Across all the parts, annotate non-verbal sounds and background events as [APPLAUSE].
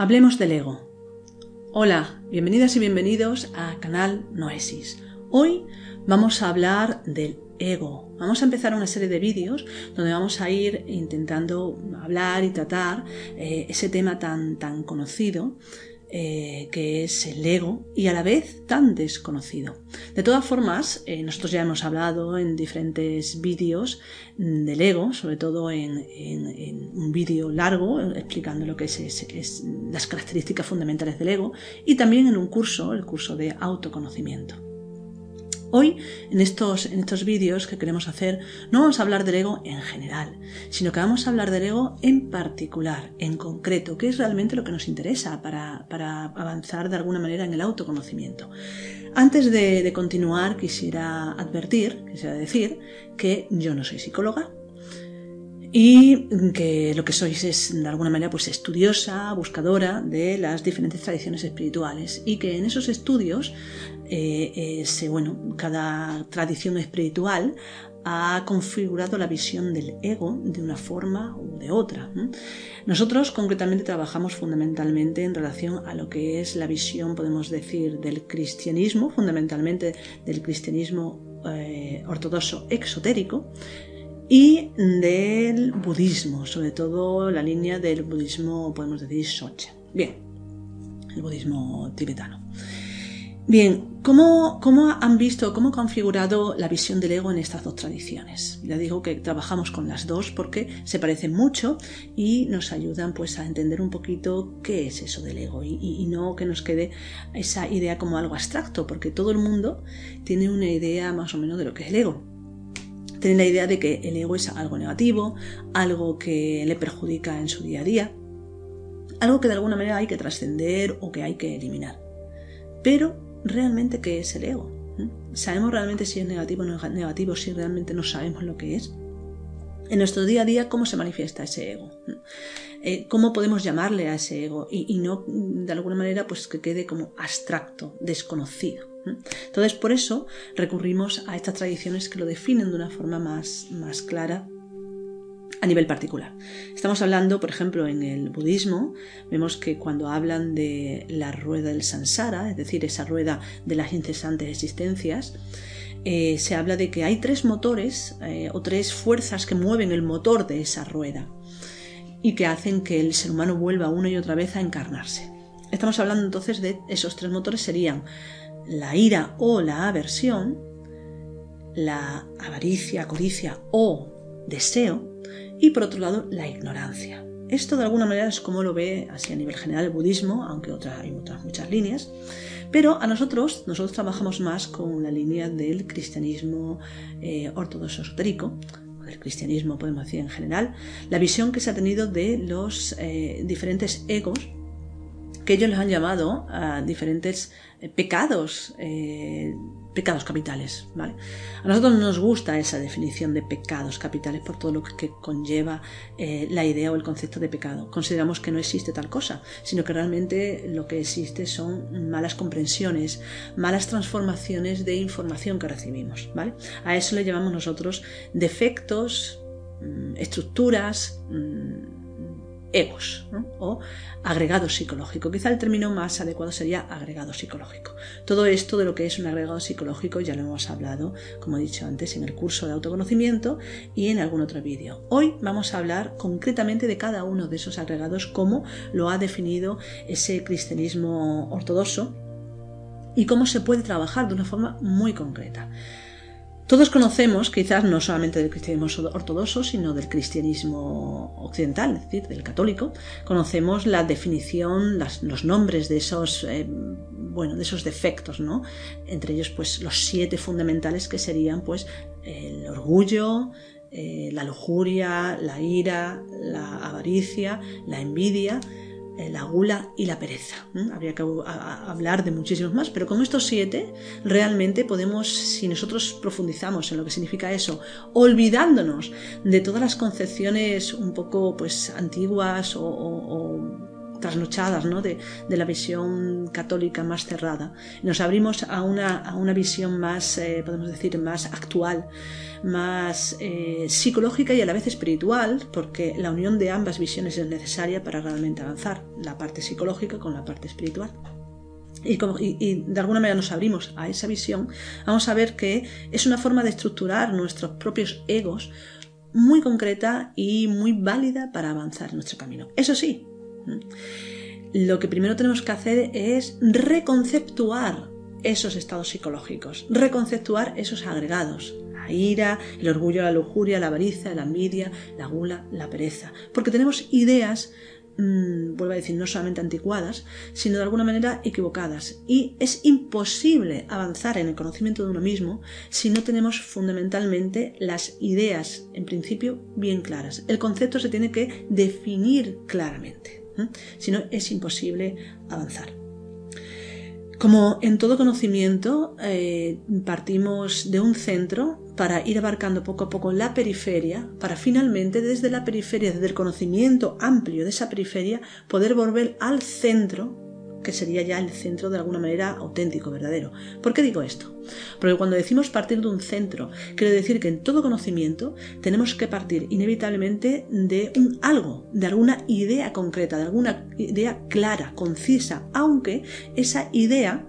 Hablemos del ego. Hola, bienvenidas y bienvenidos a Canal Noesis. Hoy vamos a hablar del ego. Vamos a empezar una serie de vídeos donde vamos a ir intentando hablar y tratar eh, ese tema tan, tan conocido eh, que es el ego y a la vez tan desconocido. De todas formas, eh, nosotros ya hemos hablado en diferentes vídeos del ego, sobre todo en, un vídeo largo explicando lo que es las características fundamentales del ego y también en un curso, el curso de autoconocimiento. Hoy, en estos, en estos vídeos que queremos hacer, no vamos a hablar del ego en general, sino que vamos a hablar del ego en particular, en concreto, que es realmente lo que nos interesa para, avanzar de alguna manera en el autoconocimiento. Antes de, de continuar, quisiera advertir, quisiera decir que yo no soy psicóloga, y que lo que sois es de alguna manera pues estudiosa, buscadora de las diferentes tradiciones espirituales y que en esos estudios eh, bueno, cada tradición espiritual ha configurado la visión del ego de una forma u de otra. Nosotros concretamente trabajamos fundamentalmente en relación a lo que es la visión, podemos decir, del cristianismo, fundamentalmente del cristianismo eh, ortodoxo exotérico, y del budismo, sobre todo la línea del budismo, podemos decir, Sochen. Bien, el budismo tibetano. Bien, ¿cómo, han visto, cómo ha configurado la visión del ego en estas dos tradiciones? Ya digo que trabajamos con las dos porque se parecen mucho y nos ayudan pues a entender un poquito qué es eso del ego y no que nos quede esa idea como algo abstracto, porque todo el mundo tiene una idea más o menos de lo que es el ego. Tiene la idea de que el ego es algo negativo, algo que le perjudica en su día a día, algo que de alguna manera hay que trascender o que hay que eliminar. Pero realmente qué es el ego. ¿Mm? ¿Sabemos realmente si es negativo o no negativo, si realmente no sabemos lo que es? En nuestro día a día, ¿cómo se manifiesta ese ego? ¿Mm? Eh, ¿Cómo podemos llamarle a ese ego? Y, no, de alguna manera, pues que quede como abstracto, desconocido. Entonces, por eso recurrimos a estas tradiciones que lo definen de una forma más, más clara a nivel particular. Estamos hablando, por ejemplo, en el budismo, vemos que cuando hablan de la rueda del samsara, es decir, esa rueda de las incesantes existencias, eh, se habla de que hay tres motores eh, o tres fuerzas que mueven el motor de esa rueda y que hacen que el ser humano vuelva una y otra vez a encarnarse. Estamos hablando entonces de esos tres motores serían la ira o la aversión, la avaricia, codicia o deseo y por otro lado la ignorancia. Esto de alguna manera es como lo ve así a nivel general el budismo, aunque hay otras muchas líneas. Pero a nosotros, nosotros trabajamos más con la línea del cristianismo eh, ortodoxo esotérico, o del cristianismo podemos decir en general, la visión que se ha tenido de los eh, diferentes egos que ellos les han llamado a diferentes eh, pecados pecados capitales. ¿vale? A nosotros nos gusta esa definición de pecados capitales por todo lo que conlleva eh, la idea o el concepto de pecado. Consideramos que no existe tal cosa, sino que realmente lo que existe son malas comprensiones, malas transformaciones de información que recibimos. ¿vale? A eso le llamamos nosotros defectos, mm, estructuras, egos o agregado psicológico. Quizá el término más adecuado sería agregado psicológico. Todo esto de lo que es un agregado psicológico ya lo hemos hablado, como he dicho antes, en el curso de autoconocimiento y en algún otro vídeo. Hoy vamos a hablar concretamente de cada uno de esos agregados, cómo lo ha definido ese cristianismo ortodoxo y cómo se puede trabajar de una forma muy concreta. Todos conocemos, quizás no solamente del cristianismo ortodoxo, sino del cristianismo occidental, es decir, del católico, conocemos la definición, los nombres de esos, eh, bueno, de esos defectos, ¿no? Entre ellos, pues, los siete fundamentales que serían, pues, el orgullo, eh, la lujuria, la ira, la avaricia, la envidia, la gula y la pereza. Habría que hablar de muchísimos más, pero con estos siete realmente podemos, si nosotros profundizamos en lo que significa eso, olvidándonos de todas las concepciones un poco pues antiguas o, trasnochadas ¿no? de, la visión católica más cerrada. Nos abrimos a una, a una visión más, eh, podemos decir, más actual, más eh, psicológica y a la vez espiritual, porque la unión de ambas visiones es necesaria para realmente avanzar, la parte psicológica con la parte espiritual. Y, y, de alguna manera nos abrimos a esa visión, vamos a ver que es una forma de estructurar nuestros propios egos muy concreta y muy válida para avanzar en nuestro camino. Eso sí, lo que primero tenemos que hacer es reconceptuar esos estados psicológicos, reconceptuar esos agregados, la ira, el orgullo, la lujuria, la avaricia, la envidia, la gula, la pereza, porque tenemos ideas Mm, vuelvo a decir, no solamente anticuadas, sino de alguna manera equivocadas. Y es imposible avanzar en el conocimiento de uno mismo si no tenemos fundamentalmente las ideas, en principio, bien claras. El concepto se tiene que definir claramente. Si no, es imposible avanzar. Como en todo conocimiento, eh, partimos de un centro para ir abarcando poco a poco la periferia, para finalmente desde la periferia, desde el conocimiento amplio de esa periferia, poder volver al centro, que sería ya el centro de alguna manera auténtico, verdadero. ¿Por qué digo esto? Porque cuando decimos partir de un centro, quiere decir que en todo conocimiento tenemos que partir inevitablemente de un algo, de alguna idea concreta, de alguna idea clara, concisa, aunque esa idea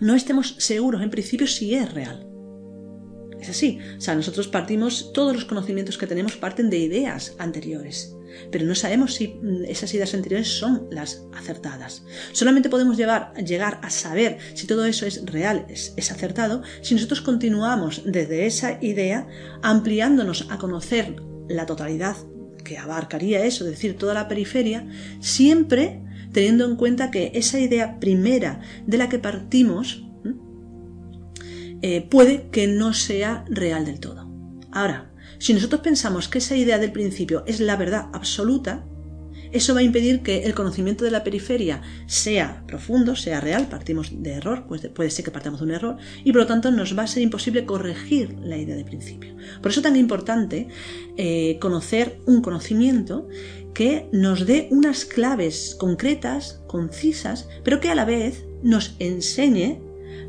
no estemos seguros en principio si es real. Es así, o sea, nosotros partimos, todos los conocimientos que tenemos parten de ideas anteriores, pero no sabemos si mm, esas ideas anteriores son las acertadas. Solamente podemos llegar a saber si todo eso es real, es, es acertado, si nosotros continuamos desde esa idea ampliándonos a conocer la totalidad que abarcaría eso, es decir, toda la periferia, siempre teniendo en cuenta que esa idea primera de la que partimos eh, puede que no sea real del todo. Ahora, si nosotros pensamos que esa idea del principio es la verdad absoluta, eso va a impedir que el conocimiento de la periferia sea profundo, sea real, partimos de error, pues puede ser que partamos de un error, y por lo tanto nos va a ser imposible corregir la idea de principio. Por eso es tan importante eh, conocer un conocimiento que nos dé unas claves concretas, concisas, pero que a la vez nos enseñe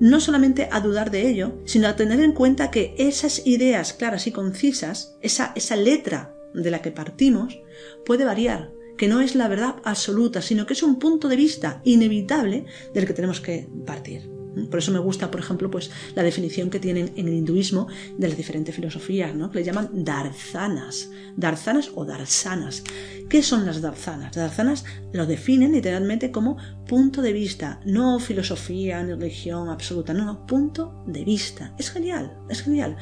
no solamente a dudar de ello, sino a tener en cuenta que esas ideas claras y concisas, esa, esa letra de la que partimos, puede variar, que no es la verdad absoluta, sino que es un punto de vista inevitable del que tenemos que partir. Por eso me gusta, por ejemplo, pues la definición que tienen en el hinduismo de las diferentes filosofías, ¿no? que le llaman darzanas, darzanas o darsanas. ¿Qué son las darzanas? Las darzanas lo definen literalmente como punto de vista, no filosofía ni religión absoluta, no, no, punto de vista. Es genial, es genial,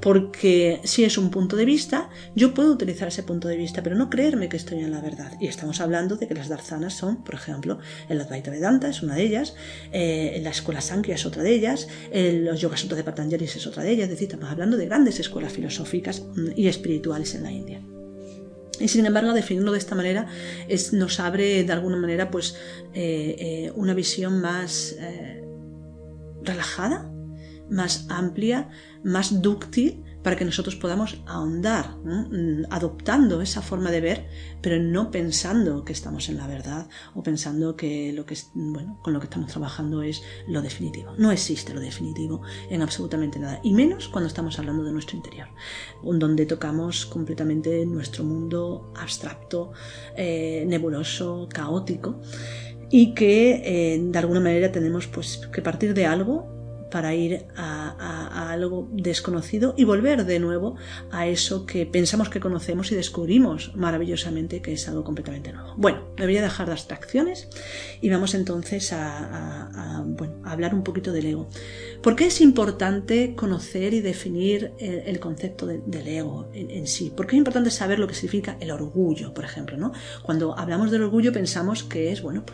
porque si es un punto de vista, yo puedo utilizar ese punto de vista, pero no creerme que estoy en la verdad. Y estamos hablando de que las darzanas son, por ejemplo, el Advaita Vedanta es una de ellas, eh, en la escuela Sankhya es otra de ellas, los Yoga Sutras de Patanjali es otra de ellas, es decir, estamos hablando de grandes escuelas filosóficas mm, y espirituales en la India. Y sin embargo, definirlo de esta manera es, nos abre de alguna manera pues, eh, eh, una visión más eh, relajada, más amplia, más dúctil para que nosotros podamos ahondar, mm, adoptando esa forma de ver, pero no pensando que estamos en la verdad o pensando que lo que bueno, con lo que estamos trabajando es lo definitivo. No existe lo definitivo en absolutamente nada, y menos cuando estamos hablando de nuestro interior, donde tocamos completamente nuestro mundo abstracto, eh, nebuloso, caótico y que eh, de alguna manera tenemos pues que partir de algo para ir a, algo desconocido y volver de nuevo a eso que pensamos que conocemos y descubrimos maravillosamente que es algo completamente nuevo. Bueno, me voy a dejar de abstracciones y vamos entonces a, hablar un poquito del ego. ¿Por qué es importante conocer y definir el, concepto del ego en, sí? ¿Por qué es importante saber lo que significa el orgullo, por ejemplo? ¿no? Cuando hablamos del orgullo pensamos que es bueno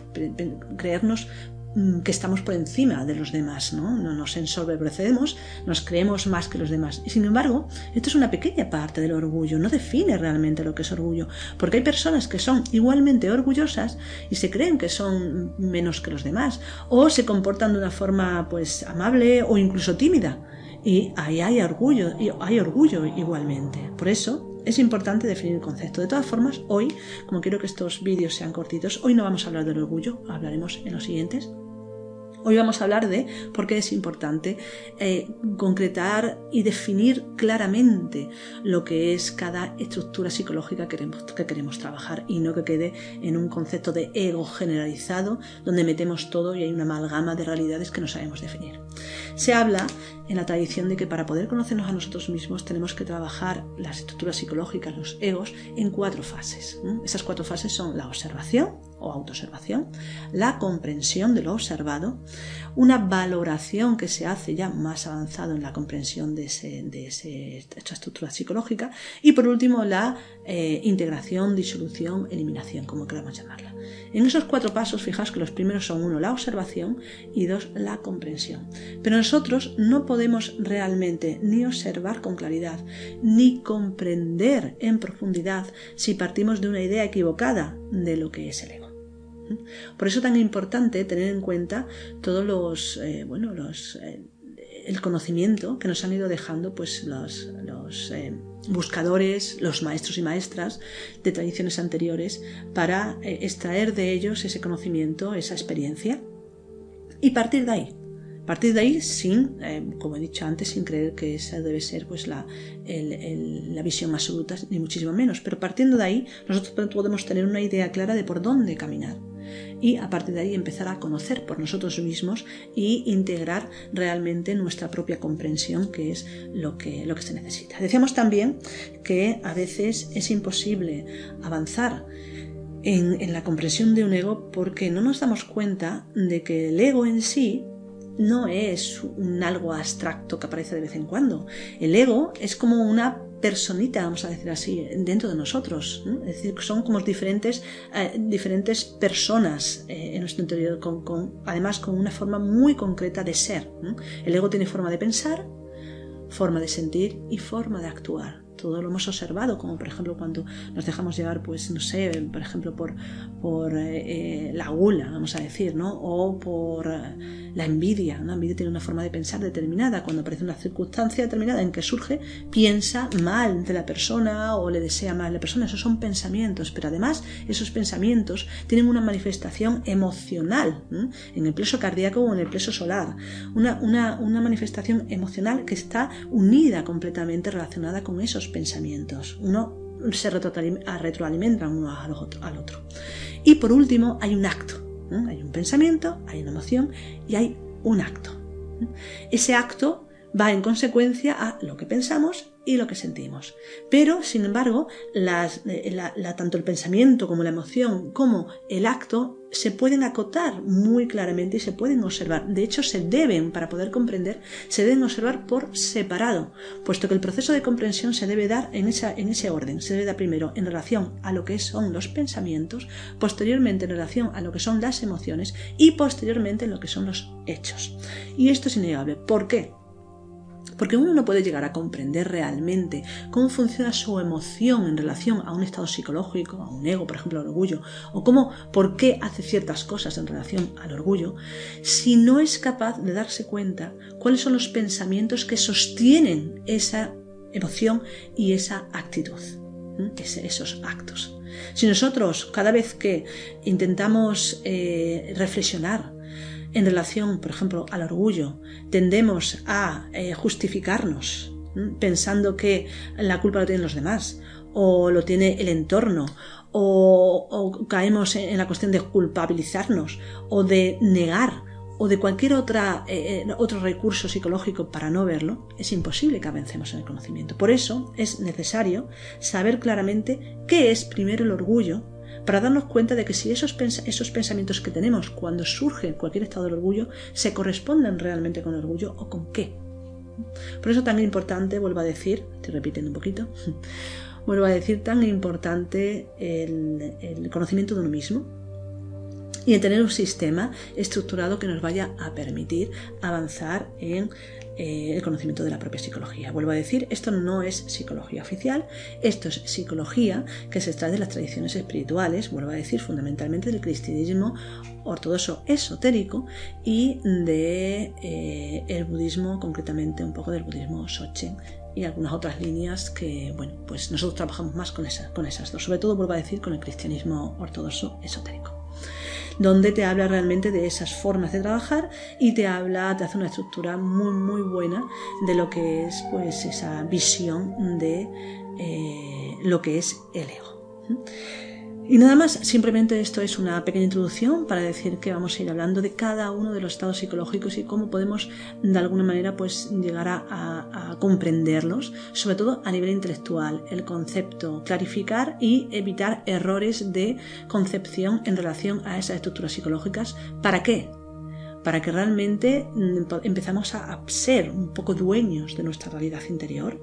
creernos Mm, que estamos por encima de los demás, ¿no? no nos ensoberbecemos, nos creemos más que los demás. Y sin embargo, esto es una pequeña parte del orgullo, no define realmente lo que es orgullo, porque hay personas que son igualmente orgullosas y se creen que son menos que los demás, o se comportan de una forma pues amable o incluso tímida. Y ahí hay orgullo, hay orgullo igualmente. Por eso es importante definir el concepto. De todas formas, hoy, como quiero que estos vídeos sean cortitos, hoy no vamos a hablar del orgullo, hablaremos en los siguientes. Hoy vamos a hablar de por qué es importante eh, concretar y definir claramente lo que es cada estructura psicológica que queremos, que queremos trabajar y no que quede en un concepto de ego generalizado donde metemos todo y hay una amalgama de realidades que no sabemos definir. Se habla en la tradición de que para poder conocernos a nosotros mismos tenemos que trabajar las estructuras psicológicas, los egos, en cuatro fases. Esas cuatro fases son la observación o autoobservación, la comprensión de lo observado, una valoración que se hace ya más avanzado en la comprensión de, esta estructura psicológica y por último la eh, integración, disolución, eliminación, como queramos llamarla. En esos cuatro pasos, fijaos que los primeros son uno, la observación y dos, la comprensión. Pero nosotros no podemos realmente ni observar con claridad ni comprender en profundidad si partimos de una idea equivocada de lo que es el ego. Por eso es tan importante tener en cuenta todos los, eh, los, eh, el conocimiento que nos han ido dejando pues los, eh, buscadores, los maestros y maestras de tradiciones anteriores para extraer de ellos ese conocimiento, esa experiencia y partir de ahí. Partir de ahí sin, como he dicho antes, sin creer que esa debe ser pues la, la visión absoluta, ni muchísimo menos. Pero partiendo de ahí, nosotros podemos tener una idea clara de por dónde caminar y a partir de ahí empezar a conocer por nosotros mismos y integrar realmente nuestra propia comprensión, que es lo que, lo que se necesita. Decíamos también que a veces es imposible avanzar en, en, la comprensión de un ego porque no nos damos cuenta de que el ego en sí no es un algo abstracto que aparece de vez en cuando. El ego es como una personita, vamos a decir así, dentro de nosotros. Es decir, son como diferentes, eh, diferentes personas eh, en nuestro interior, con, además con una forma muy concreta de ser. El ego tiene forma de pensar, forma de sentir y forma de actuar todo lo hemos observado, como por ejemplo cuando nos dejamos llevar, pues no sé, por ejemplo por, por eh, eh, la gula, vamos a decir, ¿no? O por eh, la envidia. La envidia tiene una forma de pensar determinada. Cuando aparece una circunstancia determinada en que surge, piensa mal de la persona o le desea mal a la persona. Esos son pensamientos, pero además esos pensamientos tienen una manifestación emocional en el pleso cardíaco o en el pleso solar. Una, una, una manifestación emocional que está unida completamente relacionada con esos pensamientos. Uno se retroalimenta uno al otro. Y por último, hay un acto. Hay un pensamiento, hay una emoción y hay un acto. Ese acto va en consecuencia a lo que pensamos y lo que sentimos. Pero, sin embargo, eh, tanto el pensamiento como la emoción como el acto se pueden acotar muy claramente y se pueden observar. De hecho, se deben, para poder comprender, se deben observar por separado, puesto que el proceso de comprensión se debe dar en, esa, en ese orden. Se debe dar primero en relación a lo que son los pensamientos, posteriormente en relación a lo que son las emociones y posteriormente en lo que son los hechos. Y esto es innegable. ¿Por qué? Porque uno no puede llegar a comprender realmente cómo funciona su emoción en relación a un estado psicológico, a un ego, por ejemplo, al orgullo, o cómo, por qué hace ciertas cosas en relación al orgullo, si no es capaz de darse cuenta cuáles son los pensamientos que sostienen esa emoción y esa actitud, esos actos. Si nosotros cada vez que intentamos eh, reflexionar en relación, por ejemplo, al orgullo, tendemos a eh, justificarnos pensando que la culpa lo tienen los demás o lo tiene el entorno o, caemos en, la cuestión de culpabilizarnos o de negar o de cualquier otra, eh, eh, otro recurso psicológico para no verlo, es imposible que avancemos en el conocimiento. Por eso es necesario saber claramente qué es primero el orgullo para darnos cuenta de que si esos, esos pensamientos que tenemos cuando surge cualquier estado del orgullo se corresponden realmente con orgullo o con qué. Por eso tan importante, vuelvo a decir, estoy repitiendo un poquito, [LAUGHS] vuelvo a decir tan importante el, el conocimiento de uno mismo, y el tener un sistema estructurado que nos vaya a permitir avanzar en eh, el conocimiento de la propia psicología. Vuelvo a decir, esto no es psicología oficial, esto es psicología que se extrae de las tradiciones espirituales, vuelvo a decir, fundamentalmente del cristianismo ortodoxo esotérico y de eh, budismo, concretamente un poco del budismo Sochen y algunas otras líneas que, bueno, pues nosotros trabajamos más con, con esas dos, sobre todo vuelvo a decir con el cristianismo ortodoxo esotérico donde te habla realmente de esas formas de trabajar y te habla, te hace una estructura muy muy buena de lo que es pues esa visión de eh, lo que es el ego. Y nada más, simplemente esto es una pequeña introducción para decir que vamos a ir hablando de cada uno de los estados psicológicos y cómo podemos de alguna manera pues llegar a, comprenderlos, sobre todo a nivel intelectual, el concepto, clarificar y evitar errores de concepción en relación a esas estructuras psicológicas. ¿Para qué? Para que realmente mm, empezamos a ser un poco dueños de nuestra realidad interior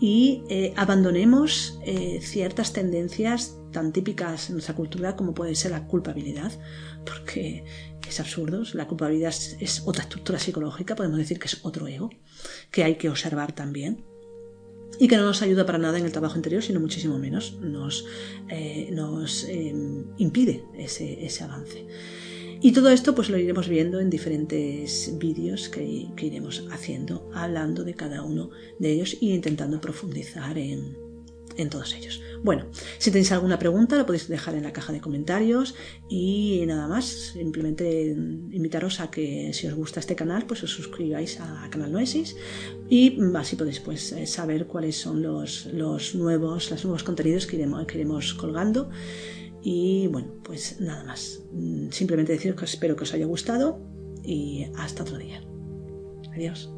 y eh, abandonemos eh, ciertas tendencias tan típicas en nuestra cultura como puede ser la culpabilidad, porque es absurdo, la culpabilidad es, otra estructura psicológica, podemos decir que es otro ego, que hay que observar también y que no nos ayuda para nada en el trabajo interior, sino muchísimo menos nos, eh, nos em, impide ese, ese avance. Y todo esto pues lo iremos viendo en diferentes vídeos que, iremos haciendo, hablando de cada uno de ellos e intentando profundizar en, en todos ellos. Bueno, si tenéis alguna pregunta la podéis dejar en la caja de comentarios y nada más, simplemente invitaros a que si os gusta este canal pues os suscribáis a Canal Noesis y así podéis pues saber cuáles son los, los nuevos, los nuevos contenidos que iremos, que iremos colgando. Y bueno, pues nada más. Mm, simplemente deciros que espero que os haya gustado y hasta otro día. Adiós.